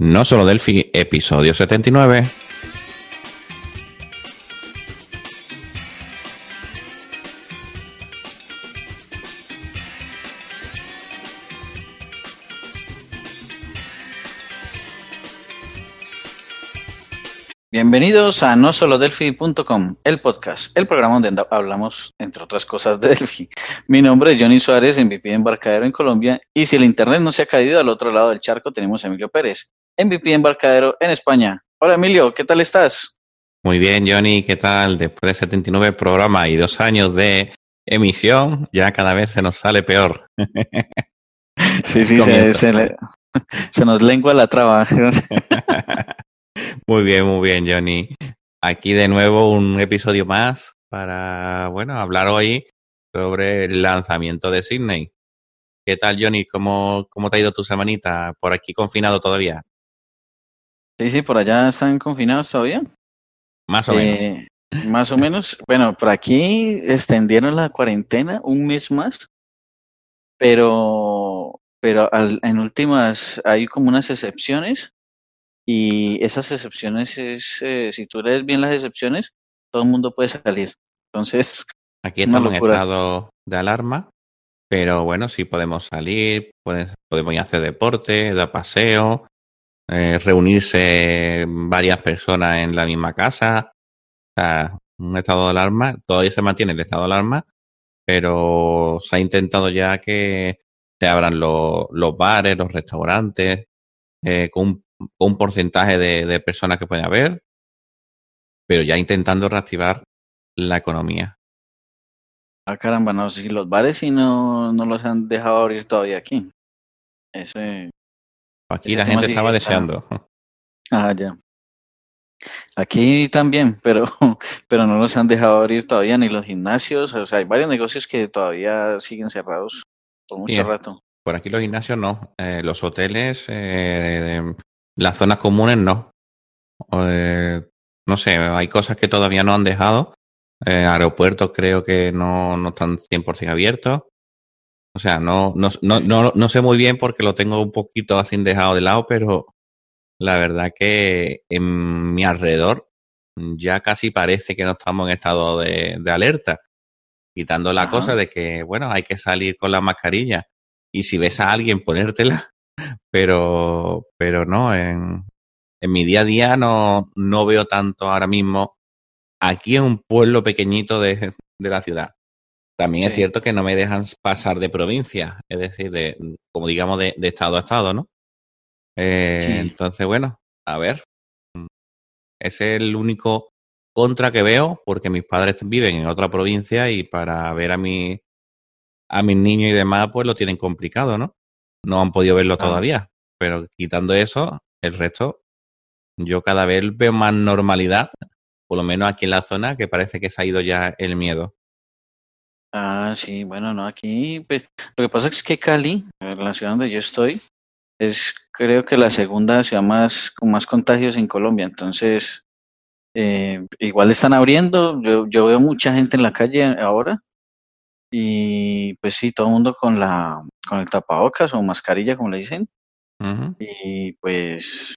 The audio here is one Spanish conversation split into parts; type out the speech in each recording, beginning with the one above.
No solo Delphi, episodio 79. Bienvenidos a no solo delphi.com, el podcast, el programa donde hablamos, entre otras cosas, de Delphi. Mi nombre es Johnny Suárez, MVP de Embarcadero en Colombia, y si el internet no se ha caído al otro lado del charco, tenemos a Emilio Pérez, MVP de Embarcadero en España. Hola Emilio, ¿qué tal estás? Muy bien, Johnny, ¿qué tal? Después de 79 programas y dos años de emisión, ya cada vez se nos sale peor. sí, sí, se, se, se, nos lengua la traba. Muy bien, muy bien, Johnny. Aquí de nuevo un episodio más para, bueno, hablar hoy sobre el lanzamiento de Sydney. ¿Qué tal, Johnny? ¿Cómo, cómo te ha ido tu semanita? ¿Por aquí confinado todavía? Sí, sí, por allá están confinados todavía. Más o menos. Eh, más o menos. Bueno, por aquí extendieron la cuarentena un mes más, pero, pero en últimas hay como unas excepciones y esas excepciones es, eh, si tú lees bien las excepciones, todo el mundo puede salir. Entonces, aquí estamos en estado de alarma, pero bueno, sí podemos salir, podemos, podemos ir a hacer deporte, dar paseo, eh, reunirse varias personas en la misma casa. O sea, un estado de alarma, todavía se mantiene el estado de alarma, pero se ha intentado ya que se abran los, los bares, los restaurantes, eh, con un un porcentaje de, de personas que puede haber, pero ya intentando reactivar la economía. Ah, caramba, no, si los bares sí no, no los han dejado abrir todavía aquí. Ese, aquí la gente estaba deseando. Ah, ya. Aquí también, pero, pero no los han dejado abrir todavía, ni los gimnasios. O sea, hay varios negocios que todavía siguen cerrados por mucho rato. Por aquí los gimnasios no. Eh, los hoteles, eh, las zonas comunes no. Eh, no sé, hay cosas que todavía no han dejado. Eh, aeropuertos creo que no, no están 100% abiertos. O sea, no, no, no, no, no sé muy bien porque lo tengo un poquito así dejado de lado, pero la verdad que en mi alrededor ya casi parece que no estamos en estado de, de alerta. Quitando la cosa de que, bueno, hay que salir con la mascarilla. Y si ves a alguien ponértela, pero, pero no, en, en mi día a día no, no veo tanto ahora mismo aquí en un pueblo pequeñito de, de la ciudad. También es cierto que no me dejan pasar de provincia, es decir, de, como digamos, de, de estado a estado, ¿no? Eh, Entonces, bueno, a ver. Ese es el único contra que veo, porque mis padres viven en otra provincia y para ver a mi, a mis niños y demás, pues lo tienen complicado, ¿no? No han podido verlo todavía. Pero quitando eso, el resto, yo cada vez veo más normalidad, por lo menos aquí en la zona, que parece que se ha ido ya el miedo. Ah, sí, bueno, no, aquí pues, lo que pasa es que Cali, la ciudad donde yo estoy, es creo que la segunda ciudad más con más contagios en Colombia, entonces eh, igual están abriendo, yo, yo veo mucha gente en la calle ahora y pues sí, todo el mundo con la con el tapabocas o mascarilla, como le dicen. Y pues,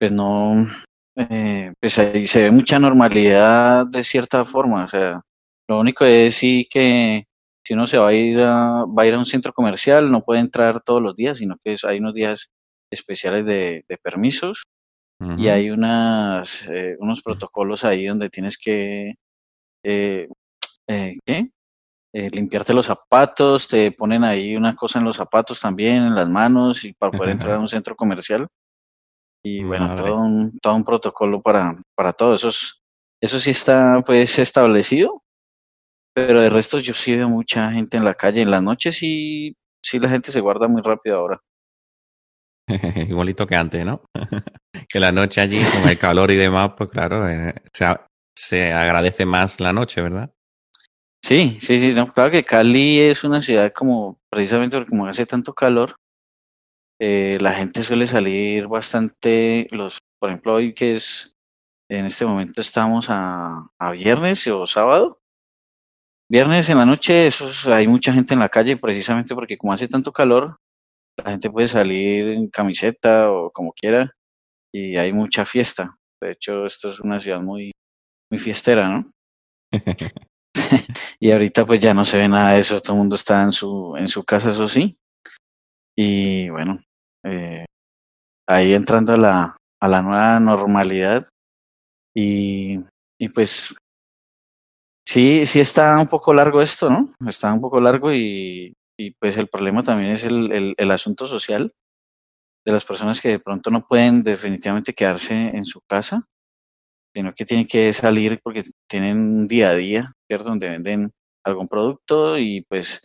pues no, eh, pues ahí se ve mucha normalidad de cierta forma. O sea, lo único es sí que si uno se va a ir a, va a ir a un centro comercial, no puede entrar todos los días, sino que hay unos días especiales de, de permisos y hay unas, eh, unos protocolos ahí donde tienes que, eh, eh, ¿qué? Eh, limpiarte los zapatos, te ponen ahí una cosa en los zapatos también, en las manos, y para poder entrar a un centro comercial. Y bueno, todo un, todo un protocolo para, para todo. Eso, eso sí está pues establecido, pero de resto yo sí veo mucha gente en la calle. En las noches sí, sí la gente se guarda muy rápido ahora. Igualito que antes, ¿no? que la noche allí, con el calor y demás, pues claro, eh, se, se agradece más la noche, ¿verdad? Sí, sí, sí, no, claro que Cali es una ciudad como, precisamente como hace tanto calor, eh, la gente suele salir bastante, los, por ejemplo, hoy que es, en este momento estamos a, a viernes o sábado, viernes en la noche, eso hay mucha gente en la calle precisamente porque como hace tanto calor, la gente puede salir en camiseta o como quiera y hay mucha fiesta. De hecho, esto es una ciudad muy, muy fiestera, ¿no? y ahorita pues ya no se ve nada de eso, todo el mundo está en su, en su casa, eso sí. Y bueno, eh, ahí entrando a la, a la nueva normalidad y, y pues sí, sí está un poco largo esto, ¿no? Está un poco largo y, y pues el problema también es el, el, el asunto social de las personas que de pronto no pueden definitivamente quedarse en su casa, sino que tienen que salir porque tienen un día a día, ¿cierto? Donde venden algún producto y pues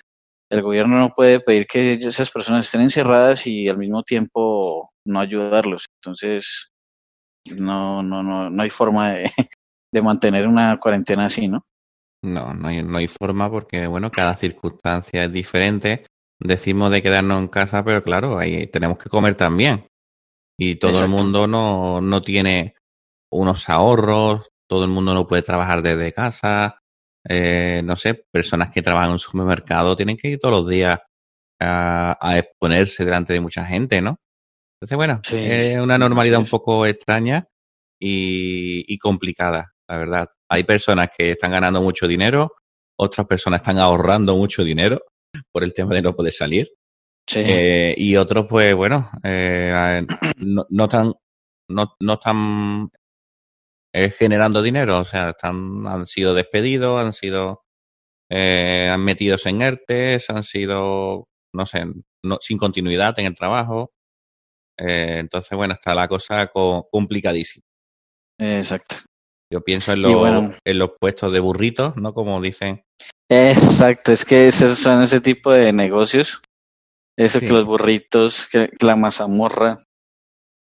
el gobierno no puede pedir que esas personas estén encerradas y al mismo tiempo no ayudarlos. Entonces, no, no, no, no hay forma de, de mantener una cuarentena así, ¿no? No, no hay, no hay forma porque, bueno, cada circunstancia es diferente. Decimos de quedarnos en casa, pero claro, ahí tenemos que comer también. Y todo Exacto. el mundo no, no tiene unos ahorros, todo el mundo no puede trabajar desde casa. Eh, no sé, personas que trabajan en un supermercado tienen que ir todos los días a, a exponerse delante de mucha gente, ¿no? Entonces, bueno, Sí, es una normalidad un poco extraña y, y complicada, la verdad. Hay personas que están ganando mucho dinero, otras personas están ahorrando mucho dinero por el tema de no poder salir. Sí, Eh, y otros, pues bueno, eh, no, no están, no, no están eh, generando dinero, o sea, están, han sido despedidos, han sido, eh, han metidos en ERTES, han sido, no sé, no, sin continuidad en el trabajo. Eh, entonces, bueno, está la cosa co- complicadísima. exacto. Yo pienso en los, bueno, en los puestos de burritos, ¿no? Como dicen. exacto, es que esos son ese tipo de negocios, eso que Sí. los burritos, que, que la mazamorra,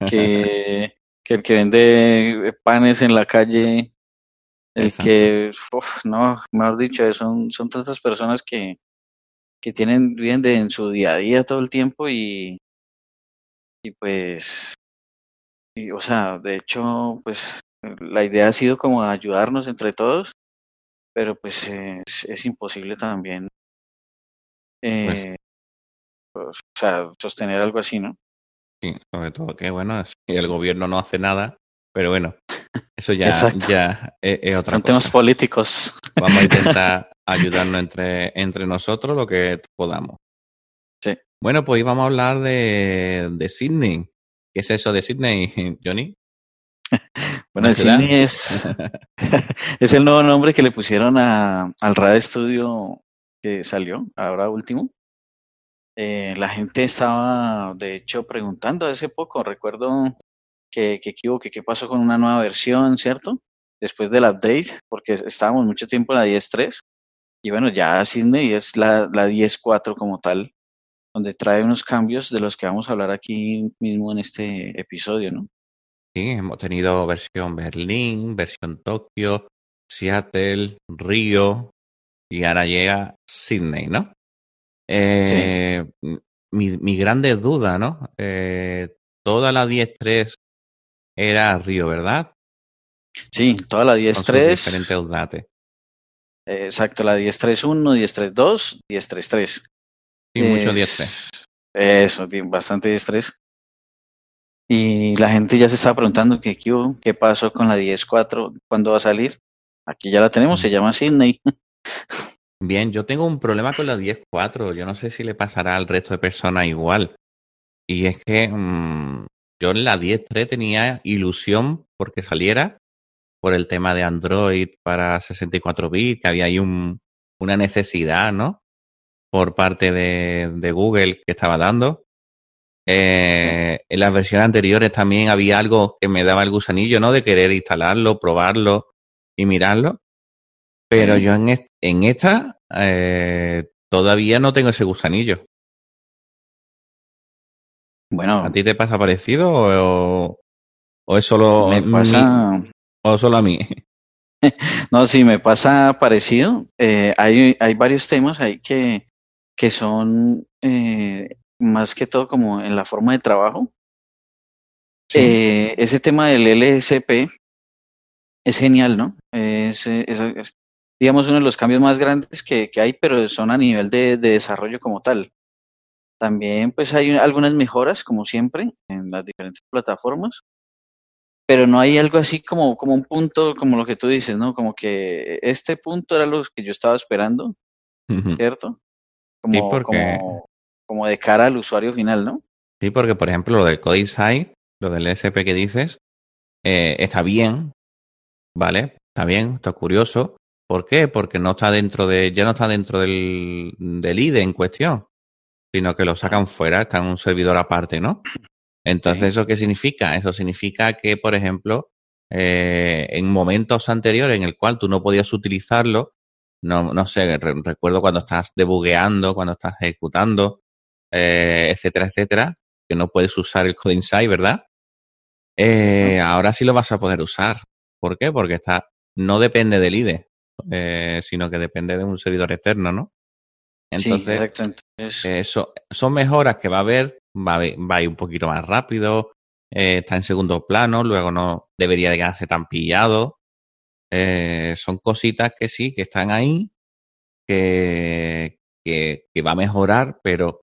que, que el que vende panes en la calle, el Exacto. que, uf, no, mejor dicho, son, son tantas personas que, que tienen, viven de, en su día a día todo el tiempo y, y pues, y, o sea, de hecho, pues la idea ha sido como ayudarnos entre todos, pero pues es, es imposible también, Pues eh, pues, o sea, sostener algo así, ¿no? Sí, sobre todo que, bueno, si el gobierno no hace nada, pero bueno, eso ya, ya es, es otra Son temas políticos. Vamos a intentar ayudarnos entre, entre nosotros lo que podamos. Sí. Bueno, pues íbamos a hablar de, de Sydney. ¿Qué es eso de Sydney, Johnny? Bueno. Sydney es, es el nuevo nombre que le pusieron a, al Radio Studio que salió, ahora último. Eh, la gente estaba, de hecho, preguntando hace poco, recuerdo que, que, que, pasó con una nueva versión, ¿cierto? Después del update, porque estábamos mucho tiempo en la 10.3, y bueno, ya Sydney es la, la 10.4 como tal, donde trae unos cambios de los que vamos a hablar aquí mismo en este episodio, ¿no? Sí, hemos tenido versión Berlín, versión Tokio, Seattle, Río y ahora llega Sydney, ¿no? Eh, sí. mi, mi grande duda, ¿no? Eh, toda la 10.3 era Río, ¿verdad? Sí, toda la 10.3. Con sus diferentes updates. Eh, exacto, la 10.3.1, 10.3.2, 10.3.3. Sí, mucho 10.3. Eso, bastante 10.3. Y la gente ya se estaba preguntando qué, qué pasó con la 10.4, cuándo va a salir. Aquí ya la tenemos, se llama Sydney. Bien, yo tengo un problema con la 10.4. Yo no sé si le pasará al resto de personas igual. Y es que mmm, yo en la 10.3 tenía ilusión porque saliera por el tema de Android para 64 bits, que había ahí un, una necesidad, ¿no? Por parte de, de Google que estaba dando. Eh, en las versiones anteriores también había algo que me daba el gusanillo, ¿no? De querer instalarlo, probarlo y mirarlo. Pero Sí. yo en, en esta eh, todavía no tengo ese gusanillo. Bueno, ¿A ti te pasa parecido o, o es solo me pasa... o solo a mí? no, sí, me pasa parecido. Eh, hay, hay varios temas ahí que, que son eh, más que todo como en la forma de trabajo. Sí. Eh, ese tema del LSP es genial, ¿no? Es, es, es, digamos, uno de los cambios más grandes que, que hay, pero son a nivel de, de desarrollo como tal. También pues hay algunas mejoras, como siempre, en las diferentes plataformas, pero no hay algo así como, como un punto, como lo que tú dices, ¿no? Como que este punto era lo que yo estaba esperando, ¿cierto? Como, como, como de cara al usuario final, ¿no? Sí, porque por ejemplo lo del Code Insight, lo del SP que dices, eh, está bien, ¿vale? Está bien, está curioso. ¿Por qué? Porque no está dentro de, ya no está dentro del, del IDE en cuestión, sino que lo sacan fuera, está en un servidor aparte, ¿no? Entonces, ¿eso qué significa? Eso significa que, por ejemplo, eh, en momentos anteriores en el cual tú no podías utilizarlo, no, no sé, recuerdo cuando estás debugueando, cuando estás ejecutando, eh, etcétera, etcétera, que no puedes usar el Code Insight, ¿verdad? Eh, ahora sí lo vas a poder usar. ¿Por qué? Porque está, no depende del IDE, eh, sino que depende de un servidor externo, ¿no? Entonces, eso son mejoras que va a haber, va a, va a ir un poquito más rápido, eh, está en segundo plano, luego no debería de quedarse tan pillado. Eh, son cositas que sí, que están ahí, que, que, que va a mejorar, pero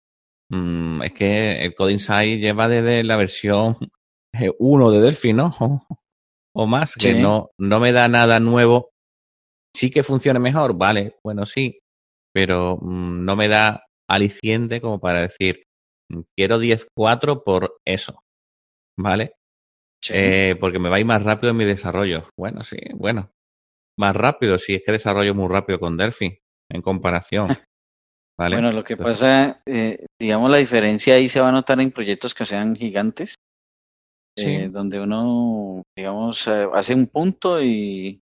mm, es que el Code Insight lleva desde la versión 1 de Delphi, ¿no? O, más, que no, no me da nada nuevo. Sí que funcione mejor, vale, bueno, sí, pero mm, no me da aliciente como para decir, mm, quiero 10.4 por eso, ¿vale? Eh, porque me va a ir más rápido en mi desarrollo. Bueno, sí, bueno. Más rápido, si es que desarrollo muy rápido con Delphi en comparación. ¿vale? Bueno, lo que pasa, eh, digamos, la diferencia ahí se va a notar en proyectos que sean gigantes, eh, donde uno, digamos, hace un punto y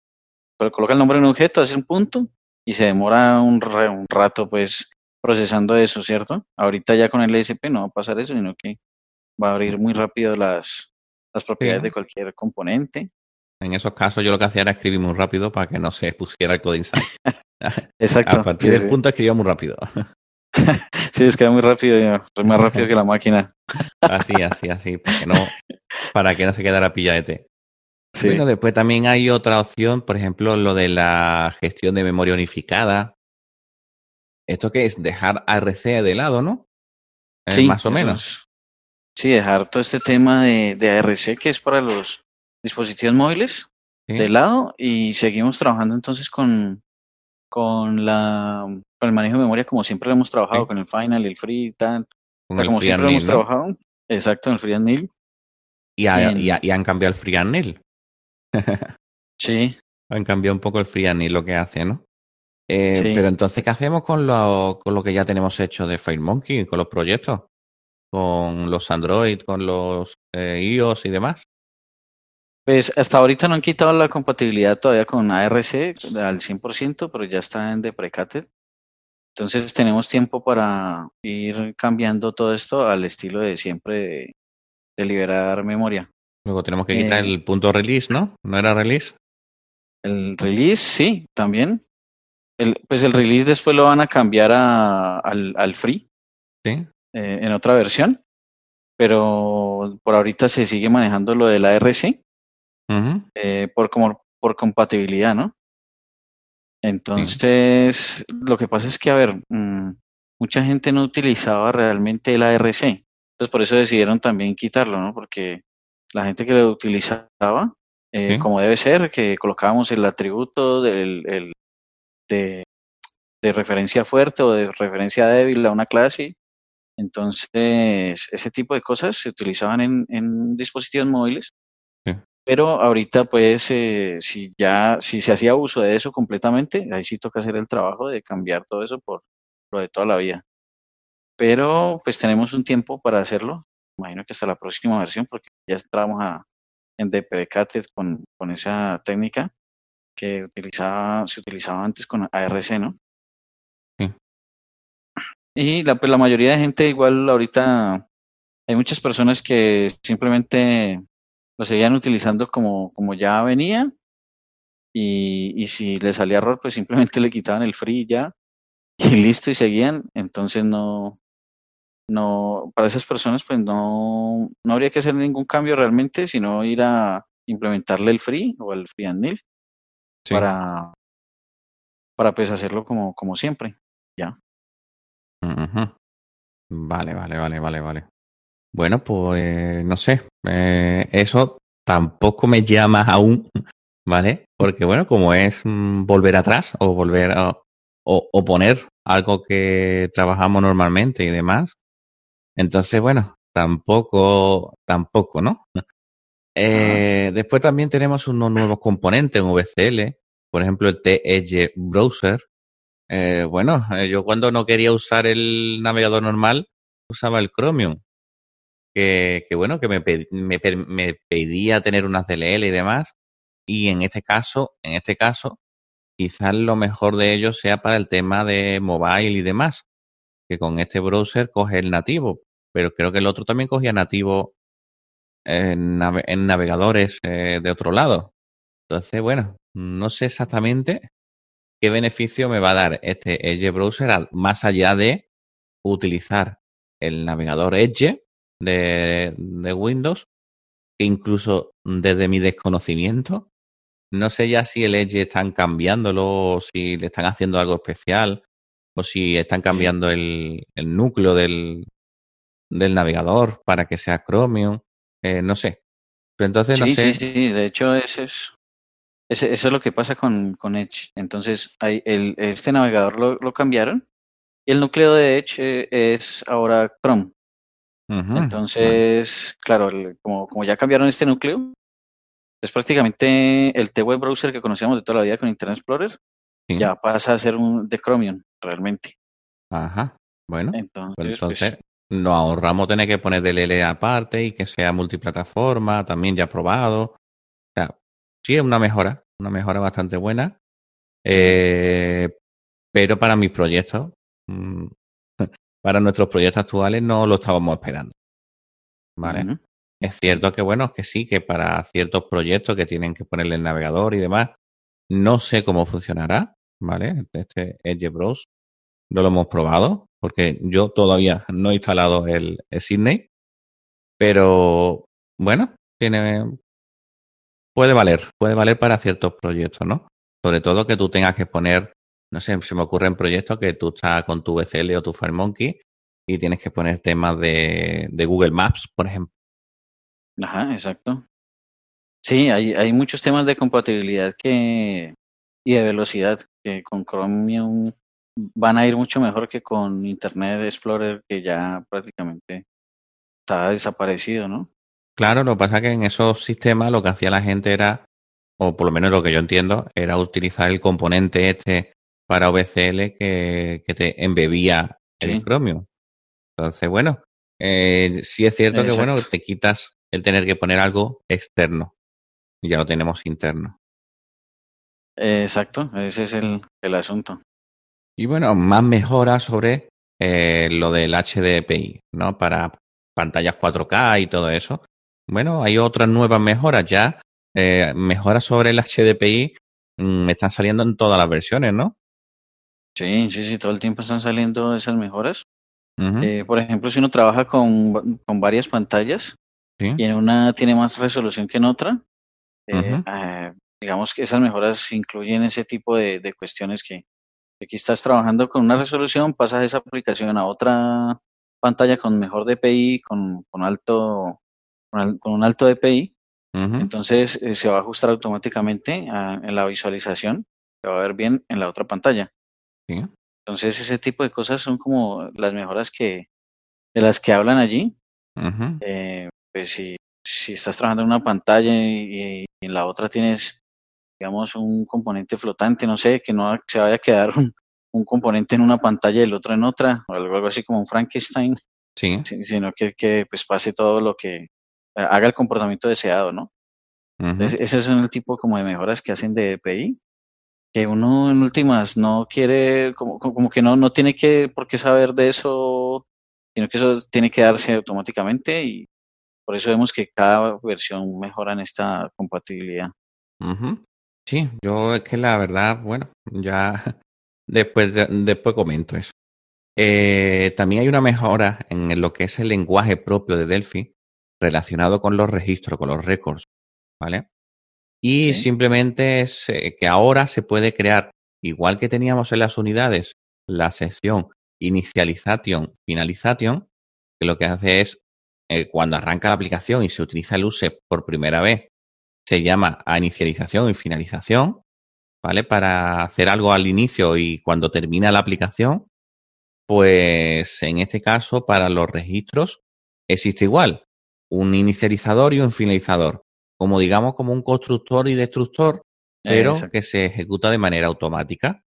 coloca el nombre en un objeto, hace un punto y se demora un, un rato, pues, procesando eso, ¿cierto? Ahorita ya con el ESP no va a pasar eso, sino que va a abrir muy rápido las, las propiedades de cualquier componente. En esos casos yo lo que hacía era escribir muy rápido para que no se pusiera el code insight. Exacto. A partir del punto escribía muy rápido. sí, es que era muy rápido, más rápido que la máquina. así, así, así, para que no, para que no se quedara pilladete. Sí. Bueno, después también hay otra opción, por ejemplo, lo de la gestión de memoria unificada. ¿Esto qué es? Dejar ARC de lado, ¿no? Sí, más o menos. Sí, dejar todo este tema de, de ARC que es para los dispositivos móviles de lado y seguimos trabajando entonces con, con, la, con el manejo de memoria como siempre lo hemos trabajado, con el Final, el Free, tal. Con el como free siempre lo hemos trabajado. Exacto, en el Free and Nil. Y, Bien. y y han cambiado el free and nil. Sí, Han cambiado un poco el nil lo que hace, ¿no? Eh, Sí. Pero entonces, ¿qué hacemos con lo, con lo que ya tenemos hecho de FireMonkey, con los proyectos? Con los Android, con los eh, iOS y demás. pues hasta ahorita no han quitado la compatibilidad todavía con ARC al 100%, pero ya está en deprecated. Entonces tenemos tiempo para ir cambiando todo esto al estilo de siempre de, de liberar memoria. Luego tenemos que quitar Eh. el punto release, ¿no? ¿No era release? El release, sí, también. El, pues el release después lo van a cambiar a, al, al free Sí. eh, en otra versión, pero por ahorita se sigue manejando lo del ARC Ujú. eh, por como por compatibilidad, ¿no? Entonces, lo que pasa es que, a ver, mm, mucha gente no utilizaba realmente el ARC, entonces por eso decidieron también quitarlo, ¿no? Porque la gente que lo utilizaba, eh, Sí. como debe ser, que colocábamos el atributo del, el- de, de referencia fuerte o de referencia débil a una clase, entonces ese tipo de cosas se utilizaban en, en dispositivos móviles Sí. pero ahorita, pues, eh, si ya, si se hacía uso de eso completamente, ahí sí toca hacer el trabajo de cambiar todo eso por lo de toda la vida. Pero, pues, tenemos un tiempo para hacerlo. Imagino que hasta la próxima versión, porque ya entramos a, en deprecated con, con esa técnica que utilizaba, se utilizaba antes con ARC, ¿no? Sí. Y la, pues, la mayoría de gente igual ahorita, hay muchas personas que simplemente lo seguían utilizando como, como ya venía y, y si le salía error pues simplemente le quitaban el free y ya y listo y seguían entonces no no para esas personas pues no no habría que hacer ningún cambio realmente sino ir a implementarle el free o el free and nil Sí. para para pues hacerlo como como siempre ya. Vale, vale, vale, vale, vale. Bueno, pues no sé. Eh, eso tampoco me llama aún, ¿vale? Porque bueno, como es mm, volver atrás o volver a, o, poner algo que trabajamos normalmente y demás. Entonces, bueno, tampoco, tampoco, ¿no? Eh, después también tenemos unos nuevos componentes en VCL, por ejemplo el T-Edge Browser. Eh, bueno, eh, yo cuando no quería usar el navegador normal, usaba el Chromium que, bueno, que me, me, pedía tener unas DLL y demás. Y en este caso, en este caso, quizás lo mejor de ellos sea para el tema de mobile y demás, que con este browser coge el nativo, pero creo que el otro también cogía nativo en, navegadores eh, de otro lado. Entonces, bueno, no sé exactamente qué beneficio me va a dar este Edge Browser más allá de utilizar el navegador Edge de, de Windows, que incluso desde mi desconocimiento, no sé ya si el Edge están cambiándolo, o si le están haciendo algo especial, o si están cambiando el, el núcleo del, del navegador para que sea Chromium, eh, no sé. Pero entonces no sé. Sí, sí, de hecho eso es, eso es lo que pasa con, con Edge. Entonces hay el, este navegador lo, lo cambiaron y el núcleo de Edge eh, es ahora Chrome. Entonces, claro, como, como ya cambiaron este núcleo, es prácticamente el T-Web Browser que conocíamos de toda la vida con Internet Explorer, ya pasa a ser un de Chromium, realmente. Ajá, bueno, entonces, pues pues nos ahorramos tener que poner DLL aparte y que sea multiplataforma, también ya probado. O sea, sí es una mejora, una mejora bastante buena. Eh, pero para mis proyectos, mm, para nuestros proyectos actuales no lo estábamos esperando. ¿Vale? Es cierto que, bueno, que sí, que para ciertos proyectos que tienen que ponerle el navegador y demás, no sé cómo funcionará, ¿vale? Este Edge Bros no lo hemos probado, porque yo todavía no he instalado el, el Sydney, pero bueno, tiene puede valer, puede valer para ciertos proyectos, ¿no? Sobre todo que tú tengas que poner no sé, se me ocurre en proyectos que tú estás con tu VCL o tu FireMonkey y tienes que poner temas de, de Google Maps, por ejemplo. Ajá, exacto. Sí, hay, hay muchos temas de compatibilidad que y de velocidad que con Chromium van a ir mucho mejor que con Internet Explorer que ya prácticamente está desaparecido, ¿no? Claro, lo que pasa es que en esos sistemas lo que hacía la gente era, o por lo menos lo que yo entiendo, era utilizar el componente este para OBCL que, que te embebía el Chromium. Entonces, bueno, eh, sí es cierto que, bueno, te quitas el tener que poner algo externo. Y ya lo tenemos interno. Exacto, ese es el, el asunto. Y bueno, más mejoras sobre eh, lo del HDPI, ¿no? Para pantallas 4K y todo eso. Bueno, hay otras nuevas mejoras ya. Eh, mejoras sobre el HDPI me mm, están saliendo en todas las versiones, ¿no? Sí, sí, sí, todo el tiempo están saliendo esas mejoras. eh, por ejemplo, si uno trabaja con, con varias pantallas y en una tiene más resolución que en otra, eh, eh, digamos que esas mejoras incluyen ese tipo de, de cuestiones que aquí estás trabajando con una resolución, pasas esa aplicación a otra pantalla con mejor DPI, con, con alto con, un alto DPI, entonces eh, se va a ajustar automáticamente a, en la visualización, se va a ver bien en la otra pantalla. Entonces ese tipo de cosas son como las mejoras que de las que hablan allí. eh, pues si, si estás trabajando en una pantalla y, en la otra tienes, digamos, un componente flotante, no sé, que no se vaya a quedar un, un componente en una pantalla y el otro en otra, o algo así como un Frankenstein. Sí. Sino que, que pues pase todo lo que haga el comportamiento deseado, ¿no? Entonces, ese es el tipo como de mejoras que hacen de EPI que uno en últimas no quiere, como, como que no, no tiene que por qué saber de eso, sino que eso tiene que darse automáticamente y por eso vemos que cada versión mejora en esta compatibilidad. Sí, yo es que la verdad, bueno, ya después, después comento eso. Eh, también hay una mejora en lo que es el lenguaje propio de Delphi relacionado con los registros, con los récords, ¿vale? Y simplemente es eh, que ahora se puede crear, igual que teníamos en las unidades, la sección inicialization, finalization, que lo que hace es, eh, cuando arranca la aplicación y se utiliza el use por primera vez, se llama a inicialización y finalización, ¿vale? Para hacer algo al inicio y cuando termina la aplicación, pues en este caso, para los registros, existe igual un inicializador y un finalizador, como digamos como un constructor y destructor, pero que se ejecuta de manera automática,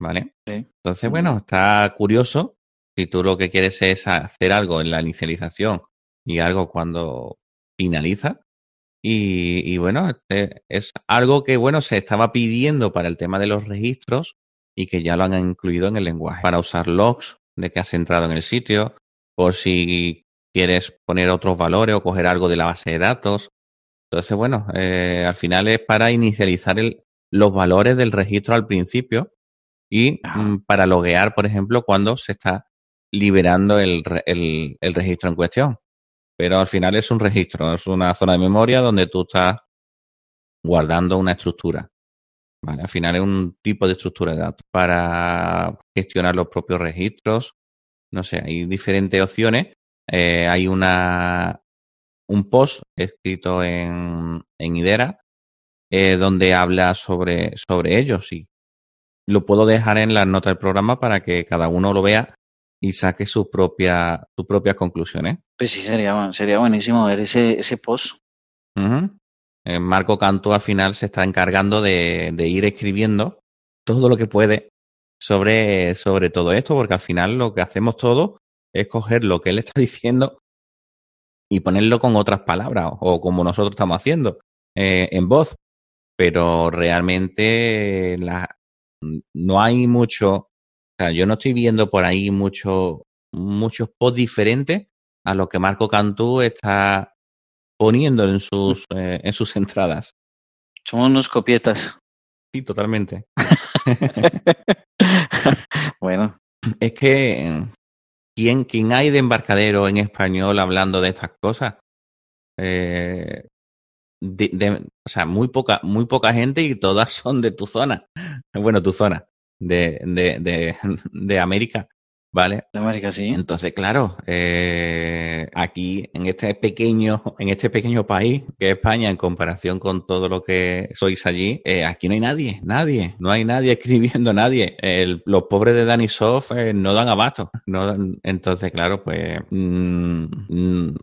¿vale? Entonces, bueno, está curioso si tú lo que quieres es hacer algo en la inicialización y algo cuando finaliza. Y, y bueno, este es algo que, bueno, se estaba pidiendo para el tema de los registros y que ya lo han incluido en el lenguaje. Para usar logs de que has entrado en el sitio, por si quieres poner otros valores o coger algo de la base de datos. Entonces, bueno, eh, al final es para inicializar el, los valores del registro al principio y mm, para loguear, por ejemplo, cuando se está liberando el, el, el, registro en cuestión. Pero al final es un registro, es una zona de memoria donde tú estás guardando una estructura. Vale, al final es un tipo de estructura de datos para gestionar los propios registros. No sé, hay diferentes opciones eh, hay una un post escrito en, en Idera eh, donde habla sobre, sobre ellos y lo puedo dejar en las notas del programa para que cada uno lo vea y saque su propia, sus propias conclusiones. Pues sí, sería, sería buenísimo ver ese, ese post. Eh, Marco Canto al final se está encargando de, de, ir escribiendo todo lo que puede sobre, sobre todo esto, porque al final lo que hacemos todos es coger lo que él está diciendo y ponerlo con otras palabras o como nosotros estamos haciendo eh, en voz. Pero realmente la, no hay mucho, o sea, yo no estoy viendo por ahí mucho, muchos posts diferentes a lo que Marco Cantú está poniendo en sus, eh, en sus entradas. Somos unos copietas. Sí, totalmente. bueno. Es que ¿Quién, quién hay de embarcadero en español hablando de estas cosas? Eh, de, de, o sea, muy poca, muy poca gente y todas son de tu zona. Bueno, tu zona, de, de, de, de América. ¿Vale? De América, sí. Entonces, claro, eh, aquí en este pequeño, en este pequeño país que es España, en comparación con todo lo que sois allí, eh, aquí no hay nadie, nadie, no hay nadie escribiendo nadie. El, los pobres de Danny Soft eh, no dan abasto. No, entonces, claro, pues mmm,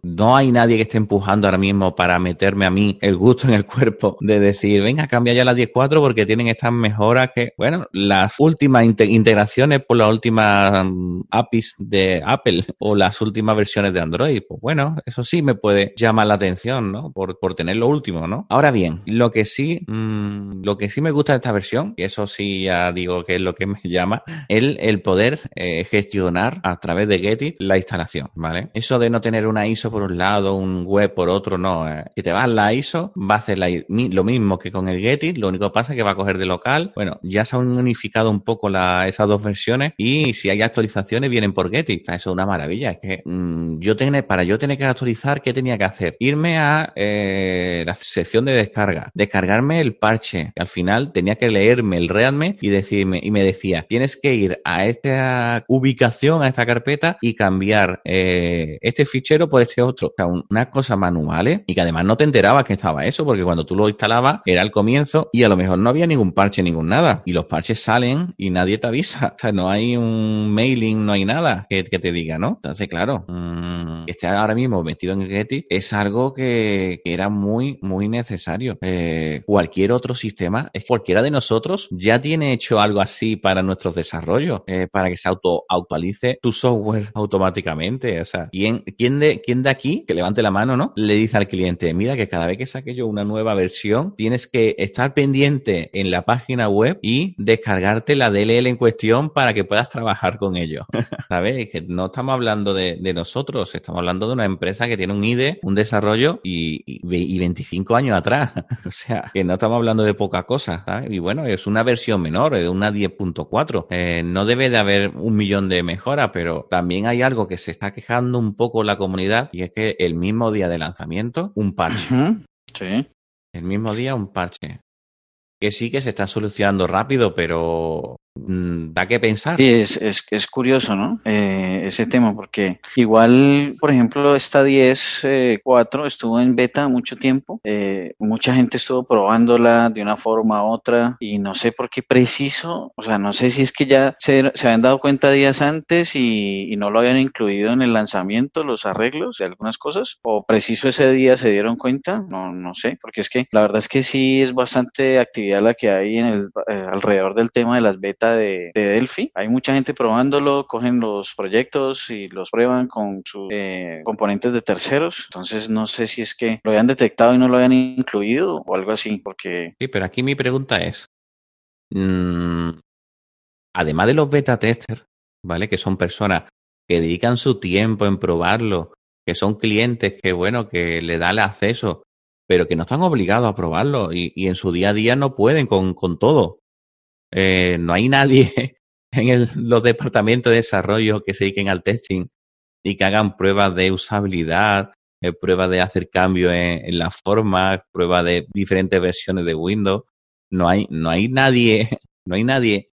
no hay nadie que esté empujando ahora mismo para meterme a mí el gusto en el cuerpo de decir, venga, cambia ya la 10.4 porque tienen estas mejoras que, bueno, las últimas integraciones por la última APIs de Apple o las últimas versiones de Android. Pues bueno, eso sí me puede llamar la atención, ¿no? Por, por tener lo último, ¿no? Ahora bien, lo que sí, mmm, lo que sí me gusta de esta versión, y eso sí ya digo que es lo que me llama, el, el poder eh, gestionar a través de Getty la instalación, ¿vale? Eso de no tener una ISO por un lado, un web por otro, no. Eh. Si te vas la ISO, va a hacer la, lo mismo que con el Getty, lo único que pasa es que va a coger de local. Bueno, ya se han unificado un poco la, esas dos versiones y si hay actualizaciones vienen por Getty. Eso es una maravilla. Es que mmm, yo tenía, para yo tener que actualizar, ¿qué tenía que hacer? Irme a eh, la sección de descarga, descargarme el parche. Al final tenía que leerme el readme y decirme, y me decía, tienes que ir a esta ubicación, a esta carpeta y cambiar eh, este fichero por este otro. O sea, unas cosas manuales y que además no te enterabas que estaba eso, porque cuando tú lo instalabas era el comienzo y a lo mejor no había ningún parche, ningún nada. Y los parches salen y nadie te avisa. O sea, no hay un mailing no hay nada que, que te diga, ¿no? Entonces, claro, mmm, que esté ahora mismo metido en Getty es algo que, que era muy, muy necesario. Eh, cualquier otro sistema, es cualquiera de nosotros ya tiene hecho algo así para nuestros desarrollos, eh, para que se auto actualice tu software automáticamente. O sea, ¿quién, quién, de, ¿quién de aquí, que levante la mano, ¿no? Le dice al cliente, mira que cada vez que saque yo una nueva versión, tienes que estar pendiente en la página web y descargarte la DLL en cuestión para que puedas trabajar con ello. ¿Sabes? Que no estamos hablando de, de, nosotros, estamos hablando de una empresa que tiene un IDE, un desarrollo y, y, y 25 años atrás. o sea, que no estamos hablando de poca cosa, ¿sabes? Y bueno, es una versión menor, es una 10.4. Eh, no debe de haber un millón de mejoras, pero también hay algo que se está quejando un poco la comunidad y es que el mismo día de lanzamiento, un parche. Uh -huh. Sí. El mismo día, un parche que sí que se está solucionando rápido, pero da que pensar. Sí, es, es, es curioso, ¿no? Eh, ese tema, porque igual, por ejemplo, esta 10.4 estuvo en beta mucho tiempo, eh, mucha gente estuvo probándola de una forma u otra y no sé por qué preciso, o sea, no sé si es que ya se, se habían dado cuenta días antes y, y no lo habían incluido en el lanzamiento, los arreglos de algunas cosas, o preciso ese día se dieron cuenta, no, no sé, porque es que la verdad es que sí es bastante actividad la que hay en el, eh, alrededor del tema de las betas de, de, Delphi. Hay mucha gente probándolo, cogen los proyectos y los prueban con sus eh, componentes de terceros. Entonces no sé si es que lo habían detectado y no lo habían incluido o algo así, porque... Sí, pero aquí mi pregunta es, mmm, además de los beta testers, ¿vale? Que son personas que dedican su tiempo en probarlo, que son clientes que, bueno, que le da el acceso, pero que no están obligados a probarlo y, y en su día a día no pueden con, con todo. Eh, no hay nadie en los departamentos de desarrollo que se dediquen al testing y que hagan pruebas de usabilidad, eh, pruebas de hacer cambios en, en, la forma, pruebas de diferentes versiones de Windows. No hay, no hay nadie, no hay nadie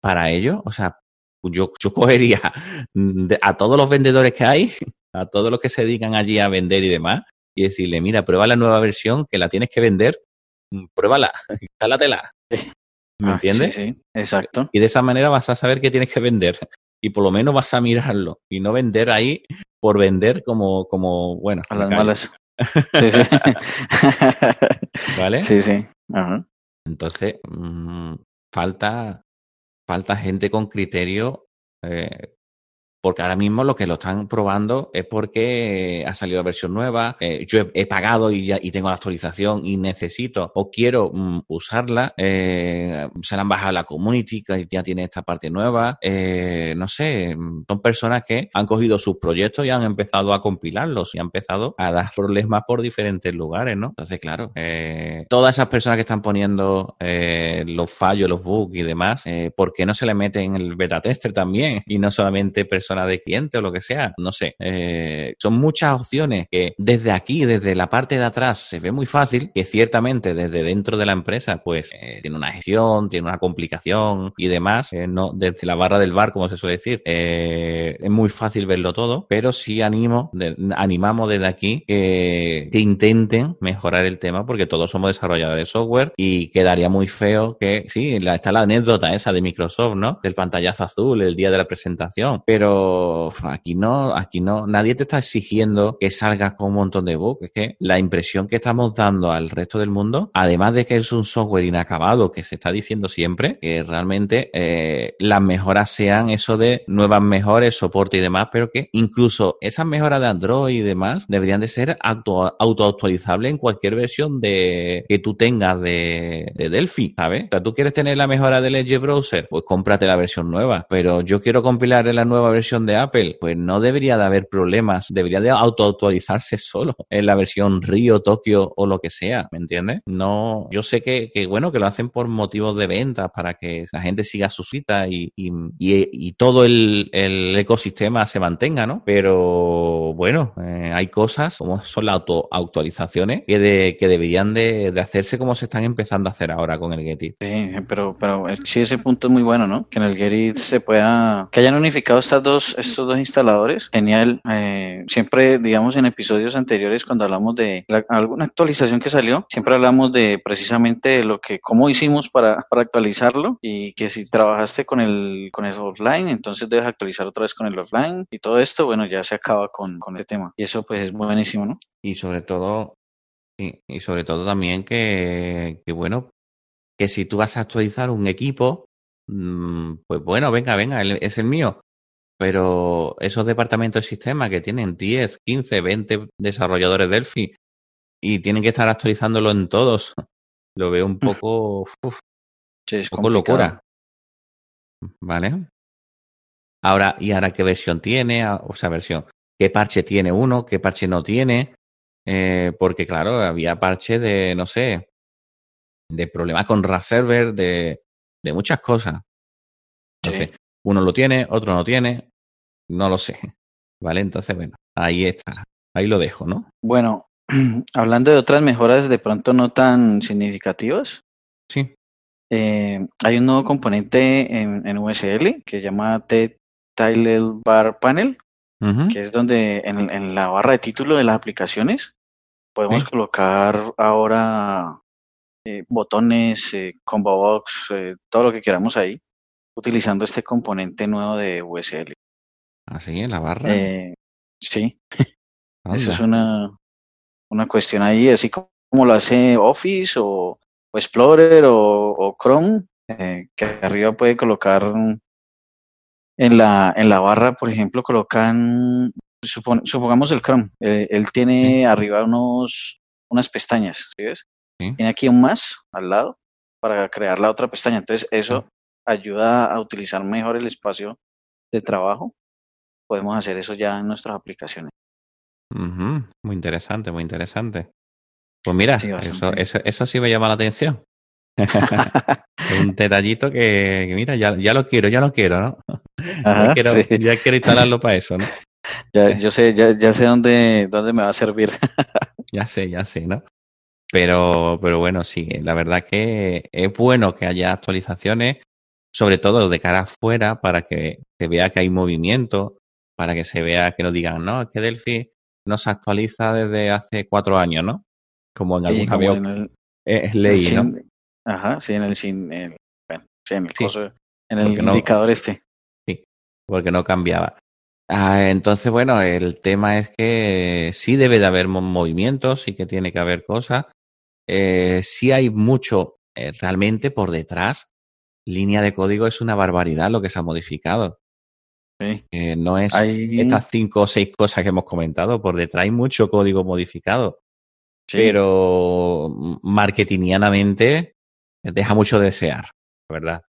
para ello. O sea, yo, yo cogería a todos los vendedores que hay, a todos los que se dedican allí a vender y demás, y decirle, mira, prueba la nueva versión que la tienes que vender, pruébala, instálatela. ¿Me Ah, entiendes? Sí, sí, exacto. Y de esa manera vas a saber qué tienes que vender. Y por lo menos vas a mirarlo. Y no vender ahí por vender como, como bueno. A las malas. Sí, sí. ¿Vale? Sí, sí. Ajá. Entonces, mmm, falta, falta gente con criterio. Eh, porque ahora mismo lo que lo están probando es porque ha salido la versión nueva, eh, yo he, pagado y ya y tengo la actualización y necesito o quiero mm, usarla, eh, se la han bajado a la community que ya tiene esta parte nueva, eh, no sé, son personas que han cogido sus proyectos y han empezado a compilarlos y han empezado a dar problemas por diferentes lugares, ¿no? Entonces, claro, eh, todas esas personas que están poniendo eh, los fallos, los bugs y demás, eh, ¿por qué no se le meten en el beta tester también? Y no solamente personas de cliente o lo que sea, no sé. Eh, son muchas opciones que desde aquí, desde la parte de atrás, se ve muy fácil, que ciertamente desde dentro de la empresa, pues eh, tiene una gestión, tiene una complicación y demás, eh, desde la barra del bar, como se suele decir, es muy fácil verlo todo, pero sí animo, animamos desde aquí que, intenten mejorar el tema porque todos somos desarrolladores de software y quedaría muy feo que, sí, está la anécdota esa de Microsoft, ¿no? Del pantallazo azul el día de la presentación, pero aquí no, aquí no, nadie te está exigiendo que salgas con un montón de bugs. Es que la impresión que estamos dando al resto del mundo, además de que es un software inacabado que se está diciendo siempre, que realmente eh, las mejoras sean eso de nuevas mejores, soporte y demás, pero que incluso esas mejoras de Android y demás deberían de ser auto, autoactualizables en cualquier versión de que tú tengas de, de Delphi, ¿sabes? O sea, tú quieres tener la mejora del Edge Browser, pues cómprate la versión nueva, pero yo quiero compilar en la nueva versión de Apple, pues no debería de haber problemas, debería de auto-actualizarse solo en la versión Río, Tokio o lo que sea, ¿me entiendes? No, yo sé que, bueno, que lo hacen por motivos de venta, para que la gente siga su cita y, y, y, todo el, ecosistema se mantenga, ¿no? Pero bueno, eh, hay cosas como son las auto-actualizaciones que, de, que deberían de, de, hacerse como se están empezando a hacer ahora con el Getit. Sí, pero, pero sí ese punto es muy bueno, ¿no? Que en el Getit se pueda, que hayan unificado estas dos estos dos instaladores. Genial. Eh, siempre, digamos, en episodios anteriores, cuando hablamos de la, alguna actualización que salió, siempre hablamos de precisamente lo que, cómo hicimos para, actualizarlo y que si trabajaste con el, con el offline, entonces debes actualizar otra vez con el offline y todo esto, bueno, ya se acaba con, con el tema. Y eso pues es buenísimo, ¿no? Y sobre todo, y, y sobre todo también que, que, bueno, que si tú vas a actualizar un equipo, mmm, pues bueno, venga, venga, es el mío pero esos departamentos de sistema que tienen 10, 15, 20 desarrolladores Delphi y tienen que estar actualizándolo en todos, lo veo un poco, uf, sí, es un poco locura. ¿Vale? Ahora, ¿y ahora qué versión tiene? O sea, versión, ¿qué parche tiene uno? ¿Qué parche no tiene? Eh, porque, claro, había parche de, no sé, de problemas con RAS server, de, de muchas cosas. Entonces, sí. uno lo tiene, otro no tiene, no lo sé. ¿Vale? Entonces, bueno, ahí está. Ahí lo dejo, ¿no? Bueno, hablando de otras mejoras de pronto no tan significativas. Sí. eh, hay un nuevo componente en, en USL que se llama Title Bar Panel, que es donde en, en, la barra de título de las aplicaciones podemos colocar ahora eh, botones, eh, combo box, todo lo que queramos ahí, utilizando este componente nuevo de USL. ¿Así en la barra? sí. Eso es una, una cuestión ahí, así como, lo hace Office o, Explorer o, Chrome, que arriba puede colocar en la, en la barra, por ejemplo, colocan, supongamos el Chrome, él tiene arriba unos, unas pestañas, ¿sí ves? Tiene aquí un más al lado para crear la otra pestaña. Entonces, eso ayuda a utilizar mejor el espacio de trabajo. Podemos hacer eso ya en nuestras aplicaciones. Muy interesante, muy interesante. Pues mira, eso, eso, eso, sí me llama la atención. un detallito que, mira, ya, ya, lo quiero, ya lo quiero, ¿no? ya, quiero, ya, quiero, instalarlo para eso, ¿no? Ya, yo sé, ya, ya sé dónde, dónde me va a servir. ya sé, ya sé, ¿no? Pero, pero bueno, sí, la verdad que es bueno que haya actualizaciones, sobre todo de cara afuera, para que se vea que hay movimiento, para que se vea que no digan, no, es que Delphi no se actualiza desde hace cuatro años, ¿no? Como en algún avión es ley, ¿no? Ajá, sí, en el, sin, en el, indicador este. Sí, porque no cambiaba. Ah, entonces, bueno, el tema es que sí debe de haber movimientos, sí que tiene que haber cosas, eh, sí hay mucho eh, realmente por detrás. Línea de código es una barbaridad lo que se ha modificado. Sí. Eh, no es estas cinco o seis cosas que hemos comentado. Por detrás hay mucho código modificado. Pero marketingianamente deja mucho desear, ¿verdad?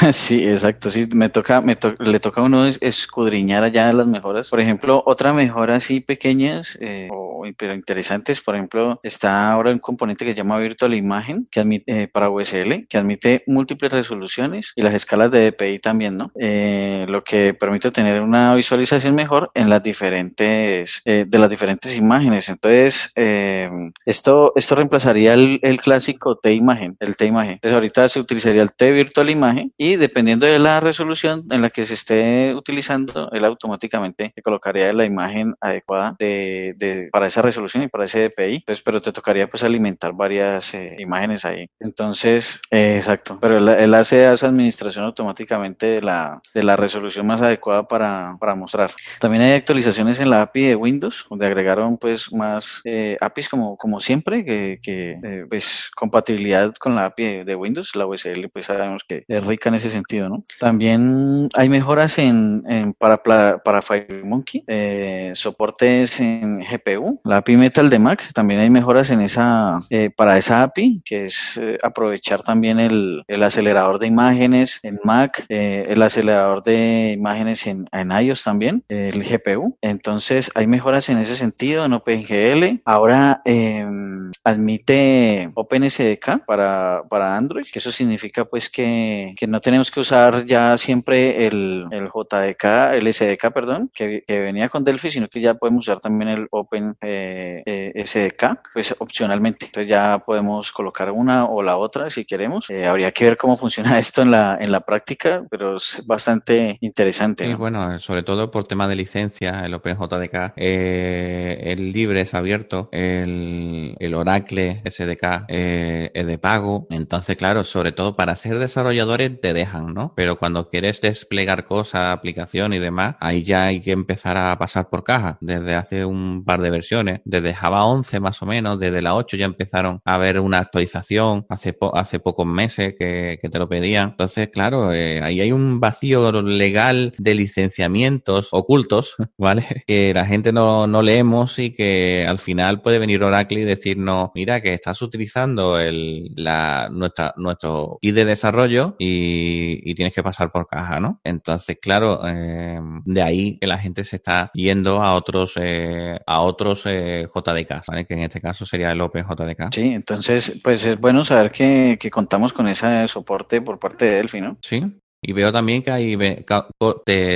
Sí, exacto. Sí, me toca, me le toca a uno escudriñar allá las mejoras. Por ejemplo, otra mejora así pequeñas, eh, o, pero interesantes. Por ejemplo, está ahora un componente que se llama Virtual Imagen, que admite, eh, para USL, que admite múltiples resoluciones y las escalas de DPI también, ¿no? Eh, lo que permite tener una visualización mejor en las diferentes, eh, de las diferentes imágenes. Entonces, eh, esto, esto reemplazaría el, el clásico T-imagen, el T-imagen. Entonces, ahorita se utilizaría el T Virtual Imagen y dependiendo de la resolución en la que se esté utilizando, él automáticamente te colocaría la imagen adecuada de, para esa resolución y para ese DPI. Entonces, pero te tocaría pues alimentar varias eh, imágenes ahí. Entonces, eh, exacto. Pero él, hace esa administración automáticamente de la, de la resolución más adecuada para, para mostrar. También hay actualizaciones en la API de Windows, donde agregaron pues más eh, APIs como, como siempre, que, que eh, pues compatibilidad con la API de Windows, la USL pues sabemos que es rica en ese sentido, ¿no? También hay mejoras en, en para, para FireMonkey, eh, soportes en GPU, la API Metal de Mac, también hay mejoras en esa, eh, para esa API, que es eh, aprovechar también el, el, acelerador de imágenes en Mac, eh, el acelerador de imágenes en, en iOS también, el GPU. Entonces hay mejoras en ese sentido en OpenGL. Ahora em, admite OpenSDK para, para Android, que eso significa pues que, que no tenemos que usar ya siempre el, el JDK, el SDK, perdón, que, que, venía con Delphi, sino que ya podemos usar también el Open eh, eh, SDK, pues opcionalmente. Entonces ya podemos colocar una o la otra si queremos. Eh, habría que ver cómo funciona esto en la, en la práctica, pero es bastante interesante. ¿no? bueno, sobre todo por tema de licencia, el OpenJDK, el libre es abierto, el, el Oracle SDK es de pago. Entonces, claro, sobre todo para ser desarrolladores te dejan, ¿no? Pero cuando quieres desplegar cosas, aplicación y demás, ahí ya hay que empezar a pasar por caja. Desde hace un par de versiones, desde Java 11 más o menos, desde la 8 ya empezaron a ver una actualización hace, hace pocos meses que, que, te lo pedían. Entonces, claro, eh, ahí hay un vacío legal de licenciamientos ocultos, ¿vale? Que la gente no, no leemos y que al final puede venir Oracle y decirnos, mira, que estás utilizando el, la, nuestra, nuestro ID de desarrollo y y, tienes que pasar por caja, ¿no? Entonces, claro, eh, de ahí que la gente se está yendo a otros eh, a otros eh, JDK, ¿vale? Que en este caso sería el OpenJDK. Sí, entonces, pues es bueno saber que, que contamos con ese soporte por parte de Delphi, ¿no? Sí, y veo también que hay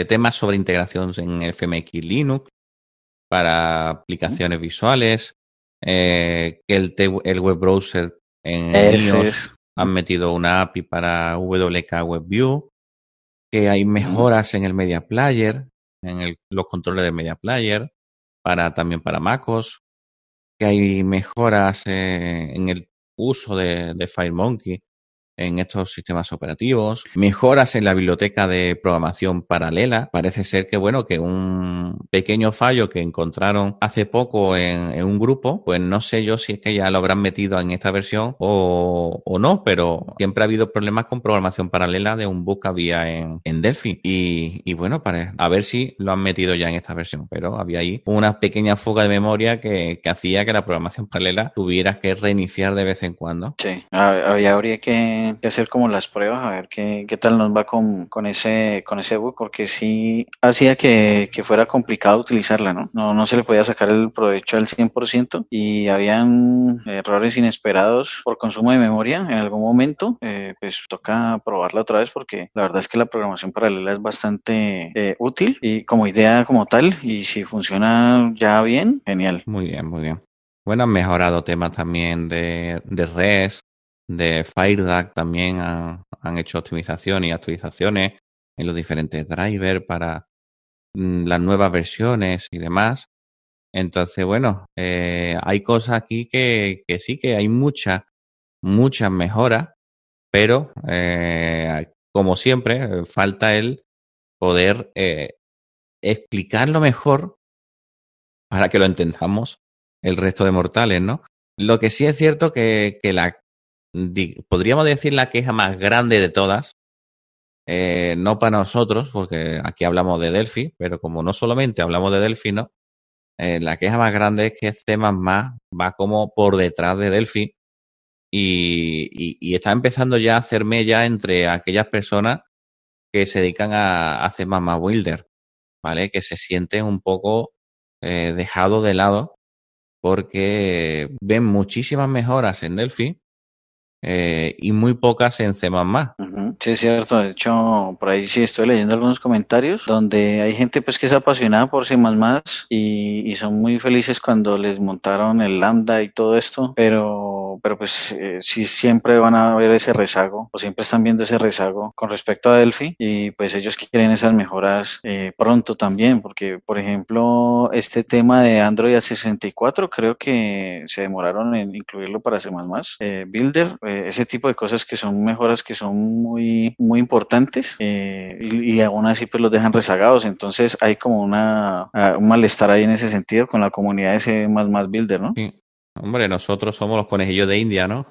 temas sobre integración en FMX Linux para aplicaciones visuales, eh, que el, el web browser en iOS han metido una API para WK WebView, que hay mejoras en el Media Player, en el, los controles de Media Player, para, también para MacOS, que hay mejoras eh, en el uso de, de FireMonkey en estos sistemas operativos, mejoras en la biblioteca de programación paralela. Parece ser que, bueno, que un pequeño fallo que encontraron hace poco en, un grupo, pues no sé yo si es que ya lo habrán metido en esta versión o, no, pero siempre ha habido problemas con programación paralela de un bug que había en, en Delphi. Y, bueno, para, a ver si lo han metido ya en esta versión, pero había ahí una pequeña fuga de memoria que, que hacía que la programación paralela tuviera que reiniciar de vez en cuando. Sí, habría que que, hacer como las pruebas, a ver qué, qué tal nos va con, con ese con ese bug, porque sí hacía que, que, fuera complicado utilizarla, ¿no? ¿no? No se le podía sacar el provecho al 100% y habían errores inesperados por consumo de memoria en algún momento, eh, pues toca probarla otra vez porque la verdad es que la programación paralela es bastante eh, útil y como idea como tal y si funciona ya bien, genial. Muy bien, muy bien. Bueno, han mejorado temas también de, de REST, de FireDAC también han, hecho optimización y actualizaciones en los diferentes drivers para mm, las nuevas versiones y demás. Entonces, bueno, eh, hay cosas aquí que, que, sí que hay muchas, muchas mejoras, pero eh, como siempre, falta el poder eh, explicarlo mejor para que lo entendamos el resto de mortales, ¿no? Lo que sí es cierto que, que la podríamos decir la queja más grande de todas, eh, no para nosotros, porque aquí hablamos de Delphi, pero como no solamente hablamos de Delphi, ¿no? Eh, la queja más grande es que C++ va como por detrás de Delphi y, y, y, está empezando ya a hacer mella entre aquellas personas que se dedican a, a C++ Builder, ¿vale? Que se sienten un poco eh, dejados de lado porque ven muchísimas mejoras en Delphi, eh, y muy pocas en C++. Sí, es cierto. De hecho, por ahí sí estoy leyendo algunos comentarios donde hay gente pues que es apasionada por C++ y, y son muy felices cuando les montaron el lambda y todo esto, pero, pero pues eh, sí siempre van a ver ese rezago o siempre están viendo ese rezago con respecto a Delphi y pues ellos quieren esas mejoras eh, pronto también porque, por ejemplo, este tema de Android A64 creo que se demoraron en incluirlo para C++. Eh, Builder eh, ese tipo de cosas que son mejoras que son muy, muy importantes eh, y, y, aún así pues los dejan rezagados. Entonces hay como una, uh, un malestar ahí en ese sentido con la comunidad de más más builder, ¿no? Sí. Hombre, nosotros somos los conejillos de India, ¿no?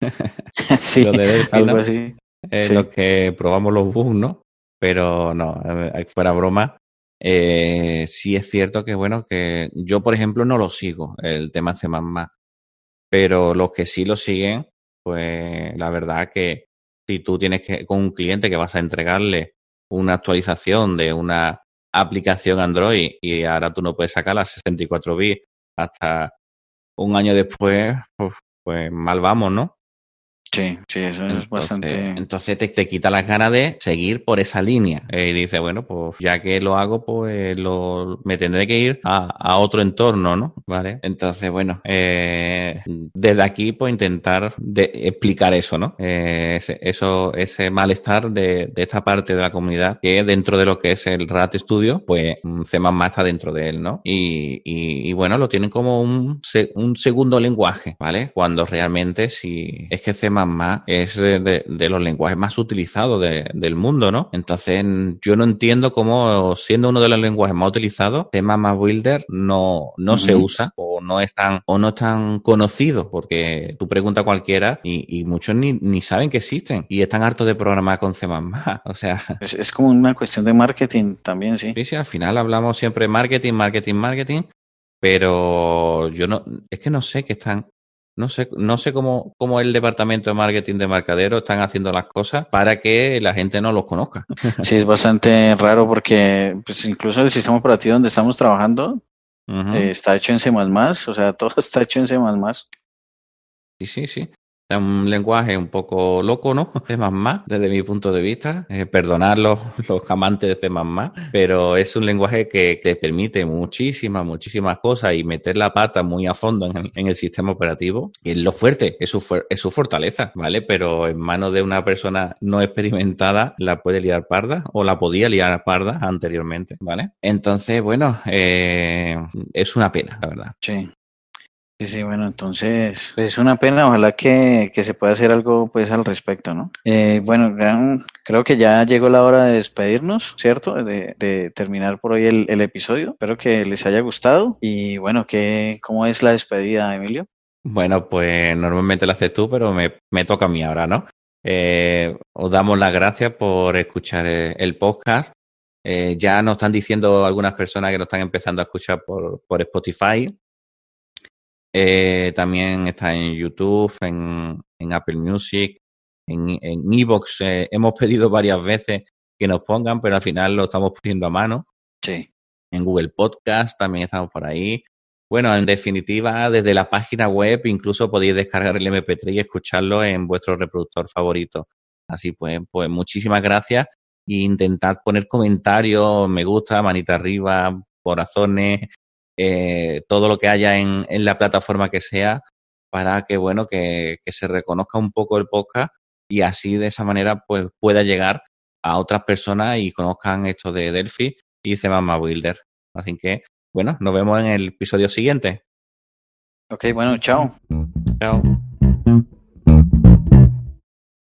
sí, de Delphi, algo ¿no? así. Eh, Sí. Los que probamos los bugs, ¿no? Pero no, eh, fuera broma. Eh, sí es cierto que, bueno, que yo, por ejemplo, no lo sigo, el tema C++. Pero los que sí lo siguen, pues la verdad que si tú tienes que, con un cliente que vas a entregarle una actualización de una aplicación Android y ahora tú no puedes sacar las 64 bits hasta un año después, pues, pues mal vamos, ¿no? Sí, sí, eso es bastante. entonces te, te quita las ganas de seguir por esa línea. Eh, y dice, bueno, pues ya que lo hago, pues lo, me tendré que ir a, a otro entorno, ¿no? Vale. Entonces, bueno, eh, desde aquí, pues intentar de, explicar eso, ¿no? Eh, ese, eso, ese malestar de, de esta parte de la comunidad que dentro de lo que es el RAT Studio, pues mm, C++ está dentro de él, ¿no? Y, y, y bueno, lo tienen como un, un segundo lenguaje, ¿vale? Cuando realmente si es que C++ es de, los lenguajes más utilizados de- del mundo, ¿no? Entonces yo no entiendo cómo siendo uno de los lenguajes más utilizados, C++ Builder no, no se usa o no es tan, o no es tan conocido porque tú preguntas a cualquiera y, y muchos ni, ni saben que existen y están hartos de programar con C++. O sea, Es, es como una cuestión de marketing también, sí. Sí, sí, al final hablamos siempre marketing, marketing, marketing, pero yo no, es que no sé qué están, no sé, no sé cómo, cómo el departamento de marketing de Marcadero están haciendo las cosas para que la gente no los conozca. Sí, es bastante raro porque pues, incluso el sistema operativo donde estamos trabajando eh, está hecho en C++, o sea, todo está hecho en C++. Sí, sí, sí. Es un lenguaje un poco loco, ¿no? C++, desde mi punto de vista. Eh, perdonar los, los amantes de C++, pero es un lenguaje que te permite muchísimas, muchísimas cosas y meter la pata muy a fondo en, en el sistema operativo. Es lo fuerte, es su, es su fortaleza, ¿vale? Pero en manos de una persona no experimentada la puede liar parda o la podía liar parda anteriormente, ¿vale? Entonces, bueno, eh, es una pena, la verdad. Sí. Sí, sí, bueno, entonces pues es una pena, ojalá que, que se pueda hacer algo pues al respecto, ¿no? Eh, bueno, creo que ya llegó la hora de despedirnos, ¿cierto? De, terminar por hoy el, episodio. Espero que les haya gustado y bueno, ¿qué, ¿cómo es la despedida, Emilio? Bueno, pues normalmente lo haces tú, pero me, me toca a mí ahora, ¿no? Eh, os damos las gracias por escuchar el podcast. Eh, ya nos están diciendo algunas personas que nos están empezando a escuchar por, por Spotify. Eh, también está en YouTube, en, en Apple Music, en, en Evox. Eh, hemos pedido varias veces que nos pongan, pero al final lo estamos poniendo a mano. Sí. En Google Podcast también estamos por ahí. Bueno, en definitiva, desde la página web incluso podéis descargar el MP3 y escucharlo en vuestro reproductor favorito. Así pues, pues muchísimas gracias e intentad poner comentarios, me gusta, manita arriba, corazones, eh, todo lo que haya en, en, la plataforma que sea para que, bueno, que, que, se reconozca un poco el podcast y así de esa manera pues pueda llegar a otras personas y conozcan esto de Delphi y C++ Builder. Así que, bueno, nos vemos en el episodio siguiente. Ok, bueno, chao. Chao.